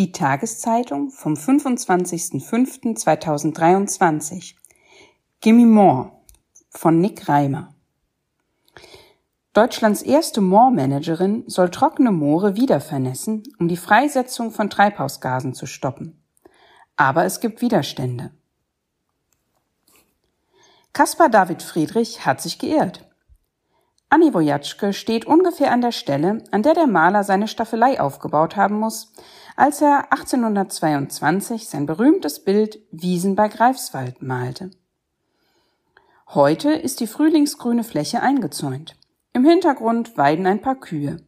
Die Tageszeitung vom 25.05.2023. Gimme More von Nick Reimer. Deutschlands erste Moormanagerin soll trockene Moore wieder vernässen, um die Freisetzung von Treibhausgasen zu stoppen. Aber es gibt Widerstände. Caspar David Friedrich hat sich geirrt. Anni Wojatschke steht ungefähr an der Stelle, an der der Maler seine Staffelei aufgebaut haben muss, als er 1822 sein berühmtes Bild Wiesen bei Greifswald malte. Heute ist die frühlingsgrüne Fläche eingezäunt. Im Hintergrund weiden ein paar Kühe.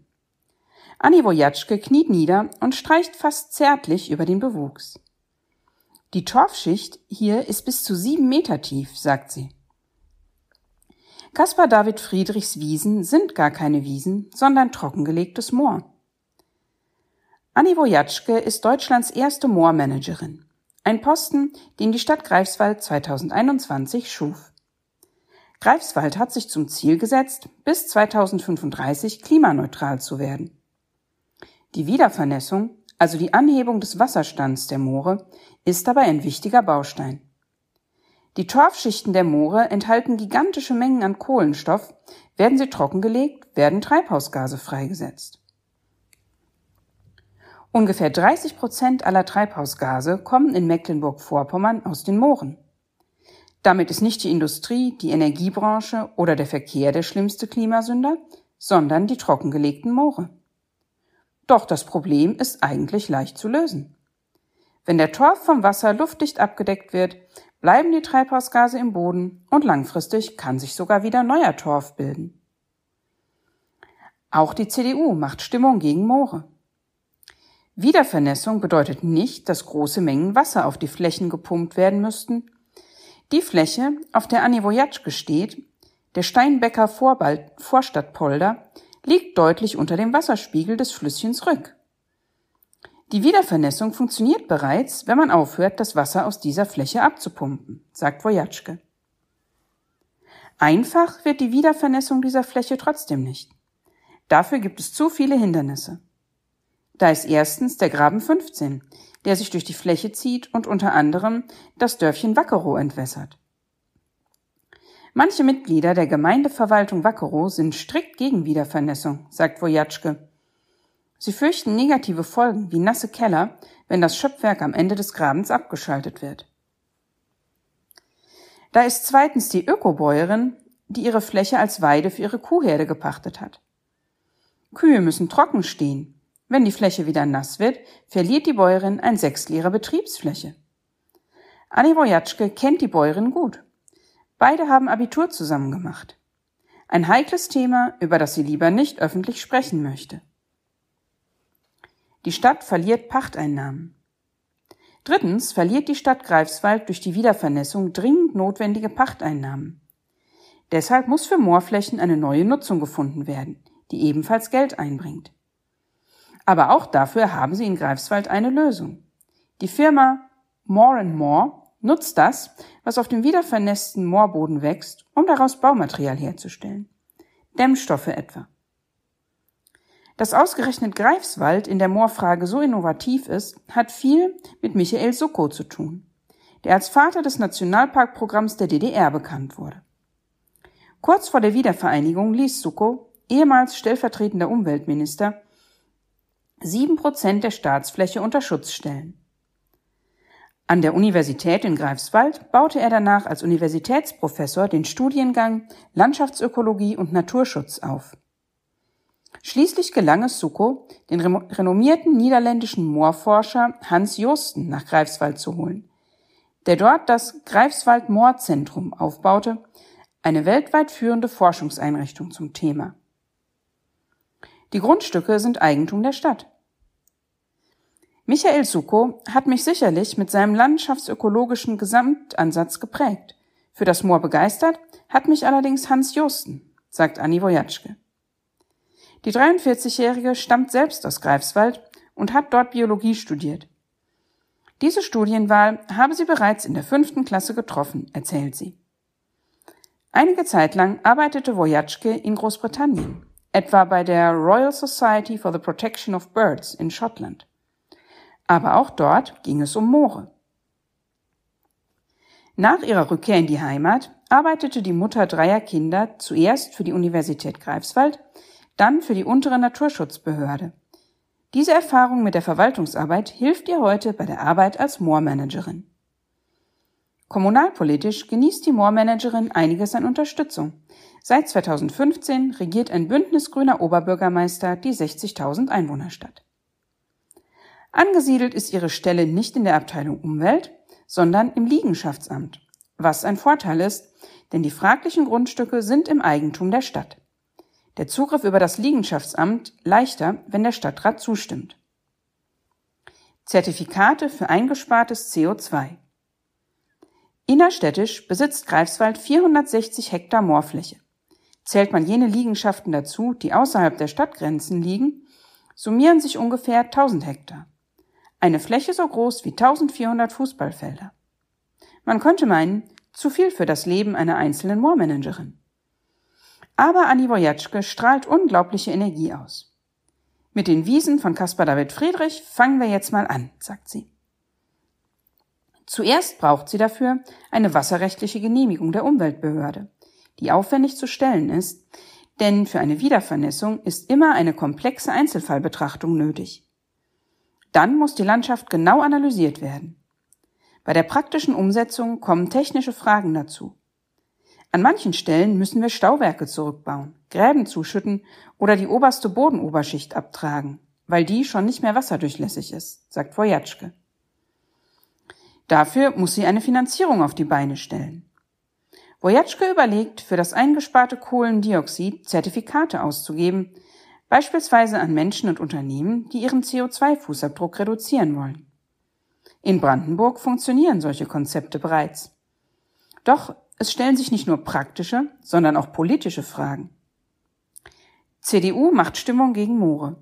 Anni Wojatschke kniet nieder und streicht fast zärtlich über den Bewuchs. Die Torfschicht hier ist bis zu sieben Meter tief, sagt sie. Caspar David Friedrichs Wiesen sind gar keine Wiesen, sondern trockengelegtes Moor. Anni Wojatschke ist Deutschlands erste Moormanagerin. Ein Posten, den die Stadt Greifswald 2021 schuf. Greifswald hat sich zum Ziel gesetzt, bis 2035 klimaneutral zu werden. Die Wiedervernässung, also die Anhebung des Wasserstands der Moore, ist dabei ein wichtiger Baustein. Die Torfschichten der Moore enthalten gigantische Mengen an Kohlenstoff. Werden sie trockengelegt, werden Treibhausgase freigesetzt. Ungefähr 30 Prozent aller Treibhausgase kommen in Mecklenburg-Vorpommern aus den Mooren. Damit ist nicht die Industrie, die Energiebranche oder der Verkehr der schlimmste Klimasünder, sondern die trockengelegten Moore. Doch das Problem ist eigentlich leicht zu lösen. Wenn der Torf vom Wasser luftdicht abgedeckt wird, bleiben die Treibhausgase im Boden und langfristig kann sich sogar wieder neuer Torf bilden. Auch die CDU macht Stimmung gegen Moore. Wiedervernässung bedeutet nicht, dass große Mengen Wasser auf die Flächen gepumpt werden müssten. Die Fläche, auf der Anni Wojatschke steht, der Steinbecker Vorstadtpolder, liegt deutlich unter dem Wasserspiegel des Flüsschens Rück. Die Wiedervernässung funktioniert bereits, wenn man aufhört, das Wasser aus dieser Fläche abzupumpen, sagt Wojatschke. Einfach wird die Wiedervernässung dieser Fläche trotzdem nicht. Dafür gibt es zu viele Hindernisse. Da ist erstens der Graben 15, der sich durch die Fläche zieht und unter anderem das Dörfchen Wackerow entwässert. Manche Mitglieder der Gemeindeverwaltung Wackerow sind strikt gegen Wiedervernässung, sagt Wojatschke Sie fürchten negative Folgen wie nasse Keller, wenn das Schöpfwerk am Ende des Grabens abgeschaltet wird. Da ist zweitens die Ökobäuerin, die ihre Fläche als Weide für ihre Kuhherde gepachtet hat. Kühe müssen trocken stehen. Wenn die Fläche wieder nass wird, verliert die Bäuerin ein Sechstel ihrer Betriebsfläche. Anni Wojatschke kennt die Bäuerin gut. Beide haben Abitur zusammen gemacht. Ein heikles Thema, über das sie lieber nicht öffentlich sprechen möchte. Die Stadt verliert Pachteinnahmen. Drittens verliert die Stadt Greifswald durch die Wiedervernässung dringend notwendige Pachteinnahmen. Deshalb muss für Moorflächen eine neue Nutzung gefunden werden, die ebenfalls Geld einbringt. Aber auch dafür haben sie in Greifswald eine Lösung. Die Firma More and More nutzt das, was auf dem wiedervernässten Moorboden wächst, um daraus Baumaterial herzustellen. Dämmstoffe etwa. Dass ausgerechnet Greifswald in der Moorfrage so innovativ ist, hat viel mit Michael Suckow zu tun, der als Vater des Nationalparkprogramms der DDR bekannt wurde. Kurz vor der Wiedervereinigung ließ Suckow, ehemals stellvertretender Umweltminister, sieben Prozent der Staatsfläche unter Schutz stellen. An der Universität in Greifswald baute er danach als Universitätsprofessor den Studiengang Landschaftsökologie und Naturschutz auf. Schließlich gelang es Succo, den renommierten niederländischen Moorforscher Hans Josten nach Greifswald zu holen, der dort das Greifswald Moorzentrum aufbaute, eine weltweit führende Forschungseinrichtung zum Thema. Die Grundstücke sind Eigentum der Stadt. Michael Succo hat mich sicherlich mit seinem landschaftsökologischen Gesamtansatz geprägt. Für das Moor begeistert hat mich allerdings Hans Josten, sagt Anni Wojatschke. Die 43-Jährige stammt selbst aus Greifswald und hat dort Biologie studiert. Diese Studienwahl habe sie bereits in der fünften Klasse getroffen, erzählt sie. Einige Zeit lang arbeitete Wojatschke in Großbritannien, etwa bei der Royal Society for the Protection of Birds in Schottland. Aber auch dort ging es um Moore. Nach ihrer Rückkehr in die Heimat arbeitete die Mutter dreier Kinder zuerst für die Universität Greifswald, dann für die untere Naturschutzbehörde. Diese Erfahrung mit der Verwaltungsarbeit hilft ihr heute bei der Arbeit als Moormanagerin. Kommunalpolitisch genießt die Moormanagerin einiges an Unterstützung. Seit 2015 regiert ein bündnisgrüner Oberbürgermeister die 60.000 Einwohnerstadt. Angesiedelt ist ihre Stelle nicht in der Abteilung Umwelt, sondern im Liegenschaftsamt, was ein Vorteil ist, denn die fraglichen Grundstücke sind im Eigentum der Stadt. Der Zugriff über das Liegenschaftsamt leichter, wenn der Stadtrat zustimmt. Zertifikate für eingespartes CO2. Innerstädtisch besitzt Greifswald 460 Hektar Moorfläche. Zählt man jene Liegenschaften dazu, die außerhalb der Stadtgrenzen liegen, summieren sich ungefähr 1000 Hektar. Eine Fläche so groß wie 1400 Fußballfelder. Man könnte meinen, zu viel für das Leben einer einzelnen Moormanagerin. Aber Annie Wojatschke strahlt unglaubliche Energie aus. Mit den Wiesen von Caspar David Friedrich fangen wir jetzt mal an, sagt sie. Zuerst braucht sie dafür eine wasserrechtliche Genehmigung der Umweltbehörde, die aufwendig zu stellen ist, denn für eine Wiedervernässung ist immer eine komplexe Einzelfallbetrachtung nötig. Dann muss die Landschaft genau analysiert werden. Bei der praktischen Umsetzung kommen technische Fragen dazu. An manchen Stellen müssen wir Stauwerke zurückbauen, Gräben zuschütten oder die oberste Bodenoberschicht abtragen, weil die schon nicht mehr wasserdurchlässig ist, sagt Wojatschke. Dafür muss sie eine Finanzierung auf die Beine stellen. Wojatschke überlegt, für das eingesparte Kohlendioxid Zertifikate auszugeben, beispielsweise an Menschen und Unternehmen, die ihren CO2-Fußabdruck reduzieren wollen. In Brandenburg funktionieren solche Konzepte bereits. Doch es stellen sich nicht nur praktische, sondern auch politische Fragen. CDU macht Stimmung gegen Moore.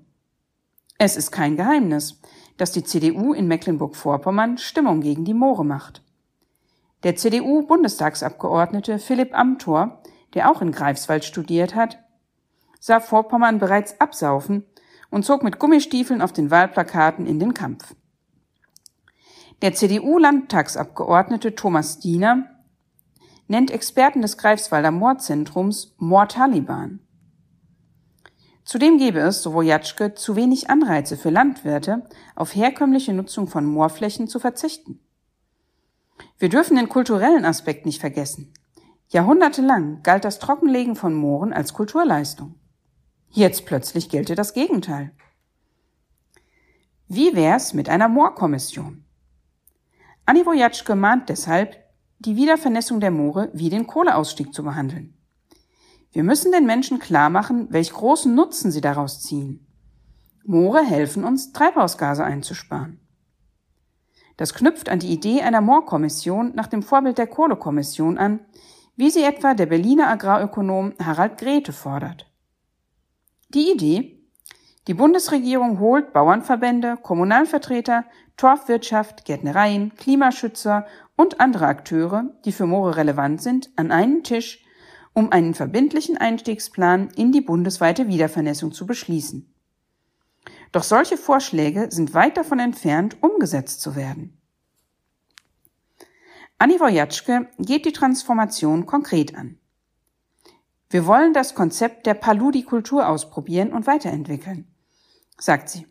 Es ist kein Geheimnis, dass die CDU in Mecklenburg-Vorpommern Stimmung gegen die Moore macht. Der CDU-Bundestagsabgeordnete Philipp Amthor, der auch in Greifswald studiert hat, sah Vorpommern bereits absaufen und zog mit Gummistiefeln auf den Wahlplakaten in den Kampf. Der CDU-Landtagsabgeordnete Thomas Diener nennt Experten des Greifswalder Mordzentrums Mordtaliban. Zudem gäbe es, so Wojatschke, zu wenig Anreize für Landwirte, auf herkömmliche Nutzung von Moorflächen zu verzichten. Wir dürfen den kulturellen Aspekt nicht vergessen. Jahrhundertelang galt das Trockenlegen von Mooren als Kulturleistung. Jetzt plötzlich gelte das Gegenteil. Wie wär's mit einer Moorkommission? Anni Wojatschke mahnt deshalb, die Wiedervernässung der Moore wie den Kohleausstieg zu behandeln. Wir müssen den Menschen klar machen, welch großen Nutzen sie daraus ziehen. Moore helfen uns, Treibhausgase einzusparen. Das knüpft an die Idee einer Moorkommission nach dem Vorbild der Kohlekommission an, wie sie etwa der Berliner Agrarökonom Harald Grete fordert. Die Idee? Die Bundesregierung holt Bauernverbände, Kommunalvertreter, Torfwirtschaft, Gärtnereien, Klimaschützer und andere Akteure, die für Moore relevant sind, an einen Tisch, um einen verbindlichen Einstiegsplan in die bundesweite Wiedervernässung zu beschließen. Doch solche Vorschläge sind weit davon entfernt, umgesetzt zu werden. Anni Wojatschke geht die Transformation konkret an. Wir wollen das Konzept der Paludikultur ausprobieren und weiterentwickeln, sagt sie.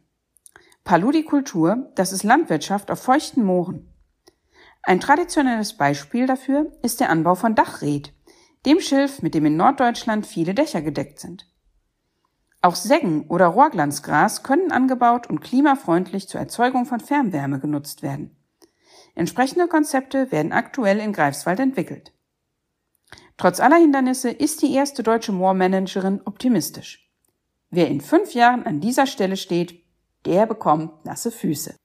Paludikultur, das ist Landwirtschaft auf feuchten Mooren. Ein traditionelles Beispiel dafür ist der Anbau von Dachred, dem Schilf, mit dem in Norddeutschland viele Dächer gedeckt sind. Auch Seggen oder Rohrglanzgras können angebaut und klimafreundlich zur Erzeugung von Fernwärme genutzt werden. Entsprechende Konzepte werden aktuell in Greifswald entwickelt. Trotz aller Hindernisse ist die erste deutsche Moormanagerin optimistisch. Wer in fünf Jahren an dieser Stelle steht, der bekommt nasse Füße.